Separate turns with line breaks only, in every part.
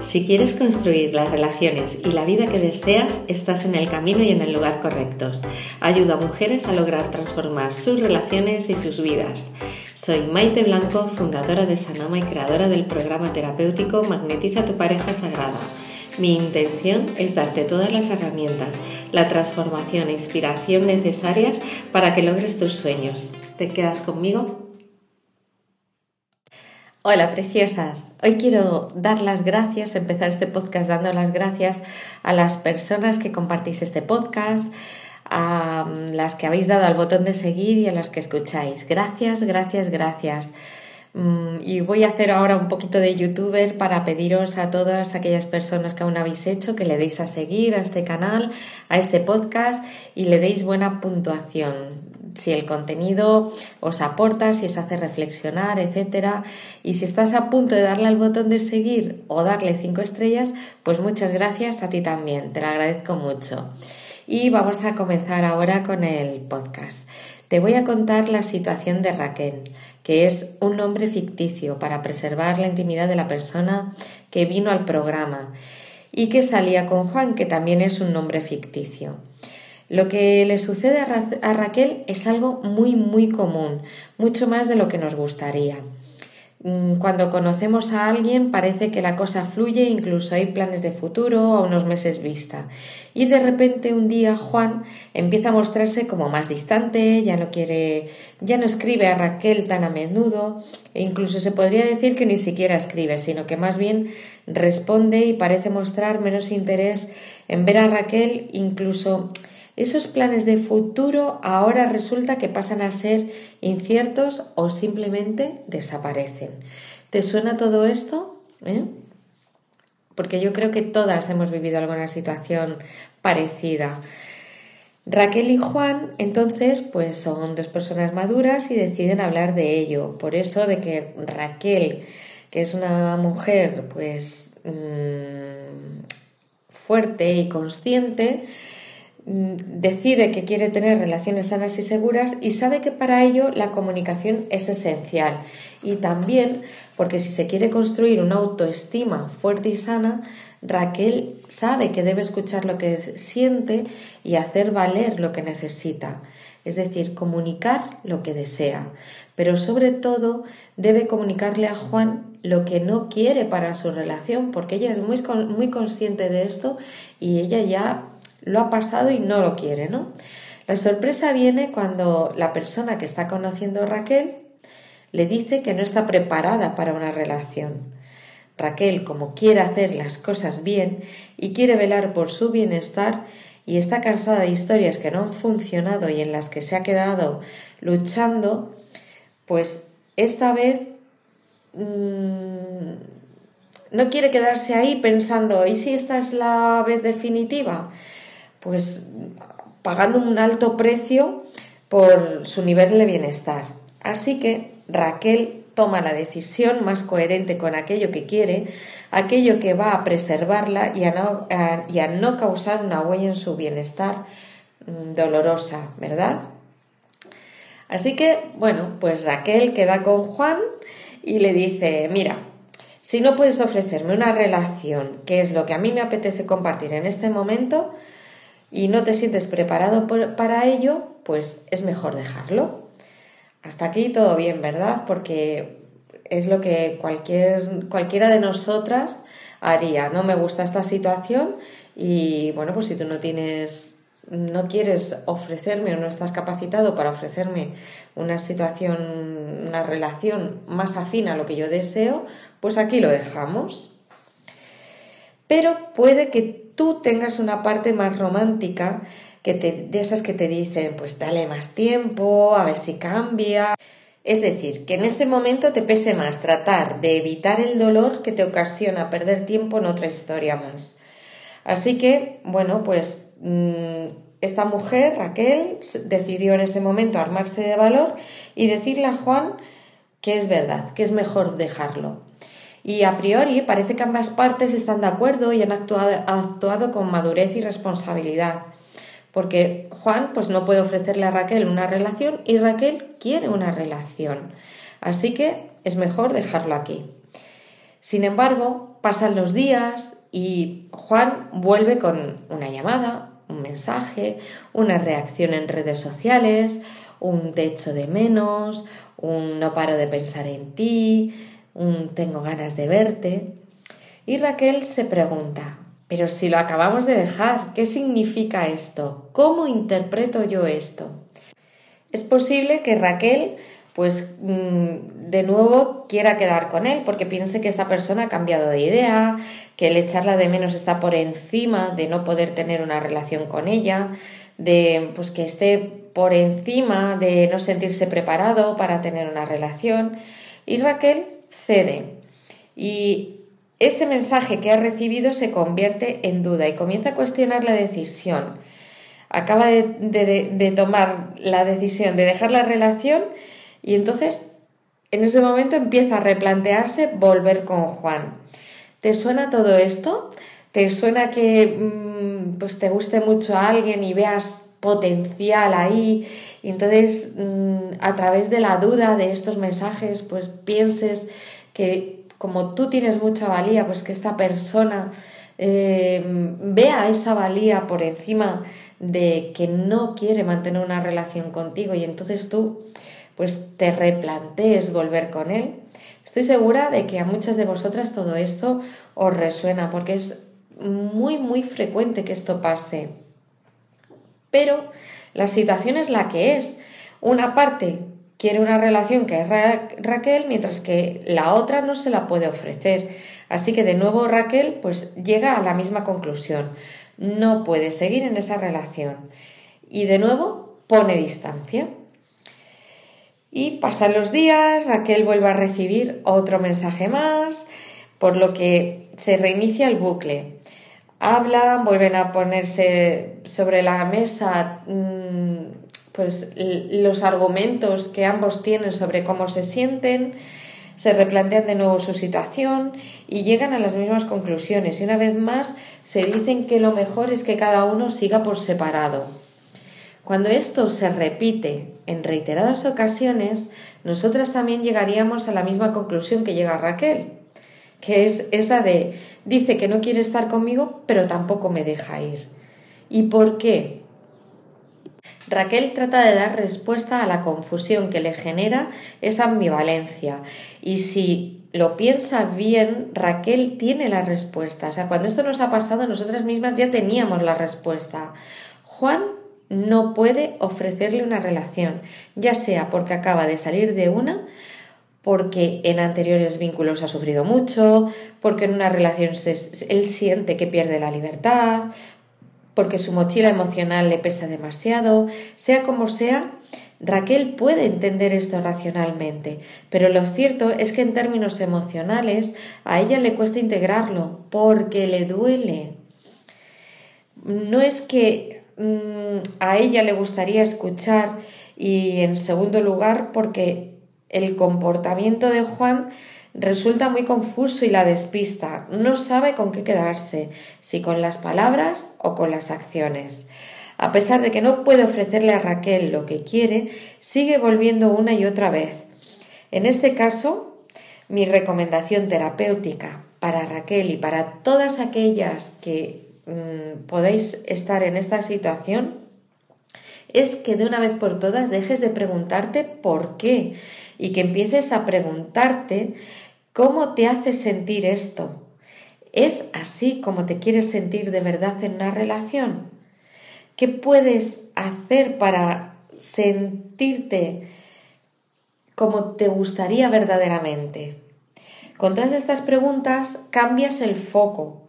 Si quieres construir las relaciones y la vida que deseas, estás en el camino y en el lugar correctos. Ayuda a mujeres a lograr transformar sus relaciones y sus vidas. Soy Maite Blanco, fundadora de Sanama y creadora del programa terapéutico Magnetiza tu pareja sagrada. Mi intención es darte todas las herramientas, la transformación e inspiración necesarias para que logres tus sueños. ¿Te quedas conmigo? Hola preciosas, hoy quiero dar las gracias, empezar este podcast dando las gracias a las personas que compartís este podcast, a mm, las que habéis dado al botón de seguir y a las que escucháis. Gracias, gracias, gracias. Mm, y voy a hacer ahora un poquito de youtuber para pediros a todas aquellas personas que aún habéis hecho que le deis a seguir a este canal, a este podcast y le deis buena puntuación si el contenido os aporta, si os hace reflexionar, etc. Y si estás a punto de darle al botón de seguir o darle cinco estrellas, pues muchas gracias a ti también, te lo agradezco mucho. Y vamos a comenzar ahora con el podcast. Te voy a contar la situación de Raquel, que es un nombre ficticio para preservar la intimidad de la persona que vino al programa y que salía con Juan, que también es un nombre ficticio. Lo que le sucede a Raquel es algo muy, muy común, mucho más de lo que nos gustaría. Mm, cuando conocemos a alguien parece que la cosa fluye, incluso hay planes de futuro a unos meses vista. Y de repente un día Juan empieza a mostrarse como más distante, ya no quiere, ya no escribe a Raquel tan a menudo, e incluso se podría decir que ni siquiera escribe, sino que más bien responde y parece mostrar menos interés en ver a Raquel, incluso esos planes de futuro ahora resulta que pasan a ser inciertos o simplemente desaparecen. ¿Te suena todo esto? ¿Eh? Porque yo creo que todas hemos vivido alguna situación parecida. Raquel y Juan, entonces, pues son dos personas maduras y deciden hablar de ello. Por eso de que Raquel, que es una mujer, pues mm, fuerte y consciente, decide que quiere tener relaciones sanas y seguras y sabe que para ello la comunicación es esencial. Y también porque si se quiere construir una autoestima fuerte y sana, Raquel sabe que debe escuchar lo que siente y hacer valer lo que necesita, es decir, comunicar lo que desea, pero sobre todo debe comunicarle a Juan lo que no quiere para su relación, porque ella es muy, muy consciente de esto y ella ya lo ha pasado y no lo quiere, ¿no? La sorpresa viene cuando la persona que está conociendo a Raquel le dice que no está preparada para una relación. Raquel, como quiere hacer las cosas bien y quiere velar por su bienestar y está cansada de historias que no han funcionado y en las que se ha quedado luchando, pues esta vez mmm, no quiere quedarse ahí pensando, ¿y si esta es la vez definitiva? Pues pagando un alto precio por su nivel de bienestar. Así que Raquel toma la decisión más coherente con aquello que quiere, aquello que va a preservarla y a no, y a no causar una huella en su bienestar mm, dolorosa, ¿verdad? Así que, bueno, pues Raquel queda con Juan y le dice, mira, si no puedes ofrecerme una relación, que es lo que a mí me apetece compartir en este momento, y no te sientes preparado para ello, pues es mejor dejarlo. Hasta aquí todo bien, ¿verdad? Porque es lo que cualquier, cualquiera de nosotras haría. No me gusta esta situación y bueno, pues si tú no tienes, no quieres ofrecerme o no estás capacitado para ofrecerme una situación, una relación más afín a lo que yo deseo, pues aquí lo dejamos. Pero puede que tú tengas una parte más romántica que te, de esas que te dicen, pues dale más tiempo, a ver si cambia. Es decir, que en este momento te pese más tratar de evitar el dolor que te ocasiona perder tiempo en otra historia más. Así que, bueno, pues mm, esta mujer, Raquel, decidió en ese momento armarse de valor y decirle a Juan que es verdad, que es mejor dejarlo. Y a priori parece que ambas partes están de acuerdo y han actuado, actuado con madurez y responsabilidad. Porque Juan pues no puede ofrecerle a Raquel una relación y Raquel quiere una relación. Así que es mejor dejarlo aquí. Sin embargo, pasan los días y Juan vuelve con una llamada, un mensaje, una reacción en redes sociales, un techo de menos, un no paro de pensar en ti, tengo ganas de verte. Y Raquel se pregunta, pero si lo acabamos de dejar, ¿qué significa esto? ¿Cómo interpreto yo esto? Es posible que Raquel pues mm, de nuevo quiera quedar con él porque piense que esta persona ha cambiado de idea, que el echarla de menos está por encima de no poder tener una relación con ella, de pues que esté por encima de no sentirse preparado para tener una relación y Raquel cede y ese mensaje que ha recibido se convierte en duda y comienza a cuestionar la decisión. Acaba de, tomar la decisión de dejar la relación y entonces, en ese momento empieza a replantearse volver con Juan. ¿Te suena todo esto? ¿Te suena que mm, pues te guste mucho a alguien y veas potencial ahí y entonces mm, a través de la duda de estos mensajes pues pienses que como tú tienes mucha valía pues que esta persona eh, vea esa valía por encima de que no quiere mantener una relación contigo y entonces tú pues te replantees volver con él. Estoy segura de que a muchas de vosotras todo esto os resuena porque es muy muy frecuente que esto pase. Pero la situación es la que es. Una parte quiere una relación que es Raquel, mientras que la otra no se la puede ofrecer. Así que de nuevo Raquel pues llega a la misma conclusión. No puede seguir en esa relación. Y de nuevo pone distancia. Y pasan los días, Raquel vuelve a recibir otro mensaje más, por lo que se reinicia el bucle. Hablan, vuelven a ponerse sobre la mesa mm, pues los argumentos que ambos tienen sobre cómo se sienten, se replantean de nuevo su situación y llegan a las mismas conclusiones. Y una vez más se dicen que lo mejor es que cada uno siga por separado. Cuando esto se repite en reiteradas ocasiones, nosotras también llegaríamos a la misma conclusión que llega Raquel, que es esa de dice que no quiere estar conmigo, pero tampoco me deja ir. ¿Y por qué? Raquel trata de dar respuesta a la confusión que le genera esa ambivalencia. Y si lo piensa bien, Raquel tiene la respuesta. O sea, cuando esto nos ha pasado, nosotras mismas ya teníamos la respuesta. Juan no puede ofrecerle una relación, ya sea porque acaba de salir de una, porque en anteriores vínculos ha sufrido mucho, porque en una relación él siente que pierde la libertad, porque su mochila emocional le pesa demasiado, sea como sea, Raquel puede entender esto racionalmente, pero lo cierto es que en términos emocionales a ella le cuesta integrarlo porque le duele. No es que Mm, a ella le gustaría escuchar y en segundo lugar porque el comportamiento de Juan resulta muy confuso y la despista. No sabe con qué quedarse, si con las palabras o con las acciones. A pesar de que no puede ofrecerle a Raquel lo que quiere, sigue volviendo una y otra vez. En este caso, mi recomendación terapéutica para Raquel y para todas aquellas que Mm, podéis estar en esta situación es que de una vez por todas dejes de preguntarte por qué y que empieces a preguntarte cómo te hace sentir esto. ¿Es así como te quieres sentir de verdad en una relación? ¿Qué puedes hacer para sentirte como te gustaría verdaderamente? Con todas estas preguntas cambias el foco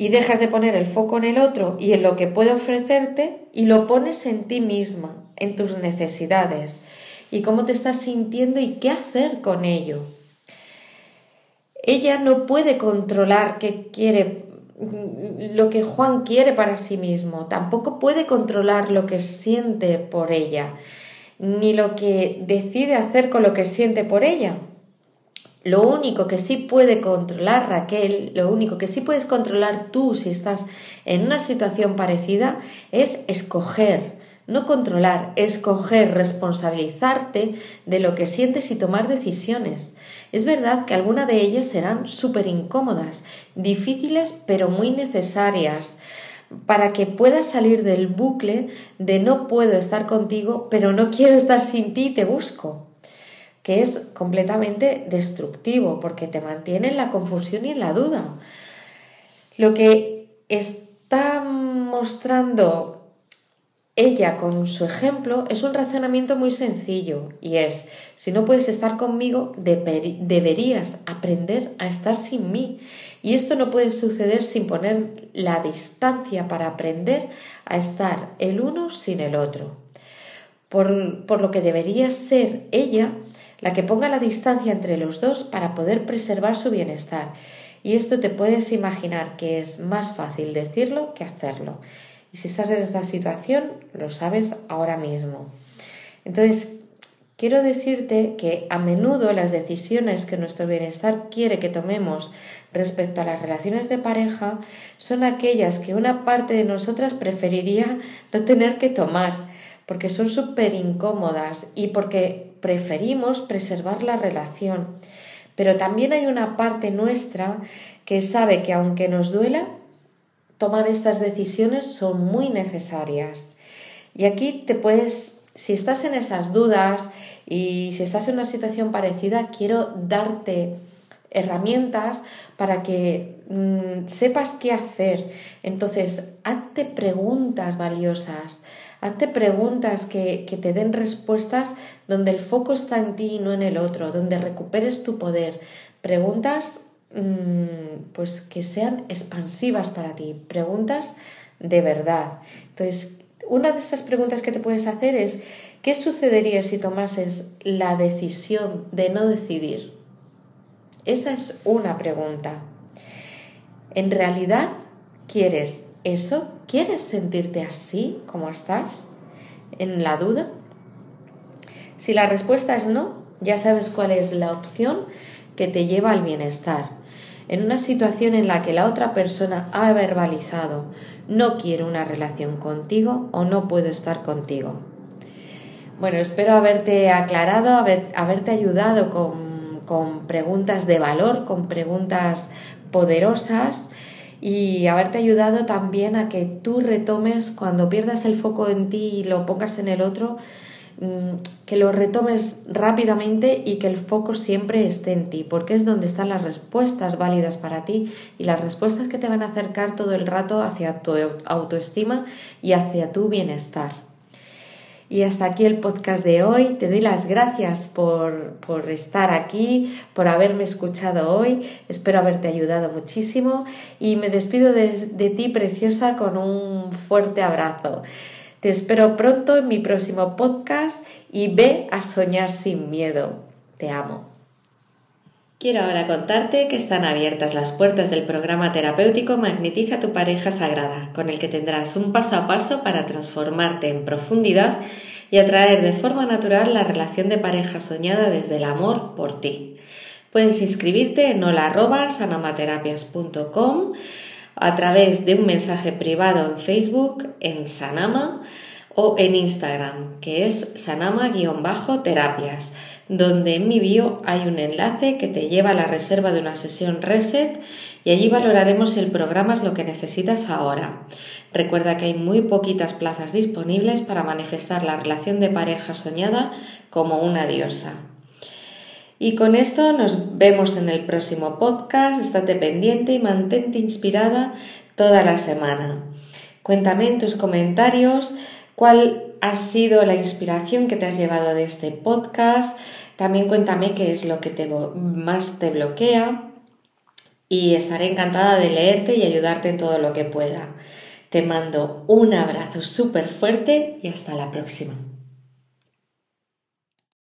y dejas de poner el foco en el otro y en lo que puede ofrecerte y lo pones en ti misma, en tus necesidades y cómo te estás sintiendo y qué hacer con ello. Ella no puede controlar qué quiere lo que Juan quiere para sí mismo, tampoco puede controlar lo que siente por ella, ni lo que decide hacer con lo que siente por ella. Lo único que sí puede controlar Raquel, lo único que sí puedes controlar tú si estás en una situación parecida es escoger no controlar, escoger, responsabilizarte de lo que sientes y tomar decisiones. Es verdad que algunas de ellas serán súper incómodas, difíciles pero muy necesarias para que puedas salir del bucle de no puedo estar contigo, pero no quiero estar sin ti te busco, que es completamente destructivo porque te mantiene en la confusión y en la duda. Lo que está mostrando ella con su ejemplo es un razonamiento muy sencillo y es, si no puedes estar conmigo, deberías aprender a estar sin mí. Y esto no puede suceder sin poner la distancia para aprender a estar el uno sin el otro. Por, por lo que debería ser ella la que ponga la distancia entre los dos para poder preservar su bienestar. Y esto te puedes imaginar que es más fácil decirlo que hacerlo. Y si estás en esta situación, lo sabes ahora mismo. Entonces, quiero decirte que a menudo las decisiones que nuestro bienestar quiere que tomemos respecto a las relaciones de pareja son aquellas que una parte de nosotras preferiría no tener que tomar, porque son súper incómodas y porque preferimos preservar la relación. Pero también hay una parte nuestra que sabe que aunque nos duela, tomar estas decisiones son muy necesarias. Y aquí te puedes, si estás en esas dudas y si estás en una situación parecida, quiero darte herramientas para que mm, sepas qué hacer. Entonces, hazte preguntas valiosas, hazte preguntas que, que te den respuestas donde el foco está en ti y no en el otro, donde recuperes tu poder. Preguntas Mm, pues que sean expansivas para ti, preguntas de verdad. Entonces, una de esas preguntas que te puedes hacer es, ¿qué sucedería si tomases la decisión de no decidir? Esa es una pregunta. ¿En realidad quieres eso? ¿Quieres sentirte así como estás? ¿En la duda? Si la respuesta es no, ya sabes cuál es la opción que te lleva al bienestar en una situación en la que la otra persona ha verbalizado no quiero una relación contigo o no puedo estar contigo. Bueno, espero haberte aclarado, haberte ayudado con, con preguntas de valor, con preguntas poderosas y haberte ayudado también a que tú retomes cuando pierdas el foco en ti y lo pongas en el otro, Mm, que lo retomes rápidamente y que el foco siempre esté en ti, porque es donde están las respuestas válidas para ti y las respuestas que te van a acercar todo el rato hacia tu autoestima y hacia tu bienestar. Y hasta aquí el podcast de hoy. Te doy las gracias por, por, estar aquí, por haberme escuchado hoy. Espero haberte ayudado muchísimo y me despido de, de ti, preciosa, con un fuerte abrazo. Te espero pronto en mi próximo podcast y ve a soñar sin miedo. Te amo. Quiero ahora contarte que están abiertas las puertas del programa terapéutico Magnetiza tu pareja sagrada, con el que tendrás un paso a paso para transformarte en profundidad y atraer de forma natural la relación de pareja soñada desde el amor por ti. Puedes inscribirte en hola.sanamaterapias.com a través de un mensaje privado en Facebook, en Sanama o en Instagram, que es sanama-terapias, donde en mi bio hay un enlace que te lleva a la reserva de una sesión reset y allí valoraremos si el programa es lo que necesitas ahora. Recuerda que hay muy poquitas plazas disponibles para manifestar la relación de pareja soñada como una diosa. Y con esto nos vemos en el próximo podcast. Estate pendiente y mantente inspirada toda la semana. Cuéntame en tus comentarios cuál ha sido la inspiración que te has llevado de este podcast. También cuéntame qué es lo que te, más te bloquea. Y estaré encantada de leerte y ayudarte en todo lo que pueda. Te mando un abrazo súper fuerte y hasta la próxima.